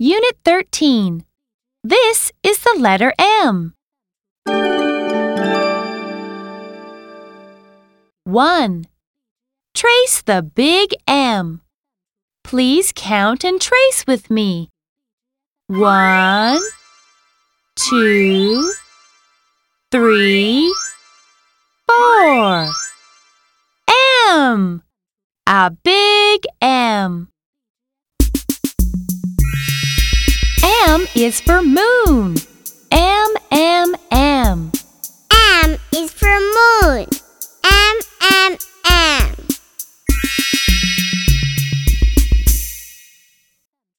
Unit 13. This is the letter M. 1. Trace the big M. Please count and trace with me. One, two, three, four. M. A big M. M is for moon. M, M, M. M is for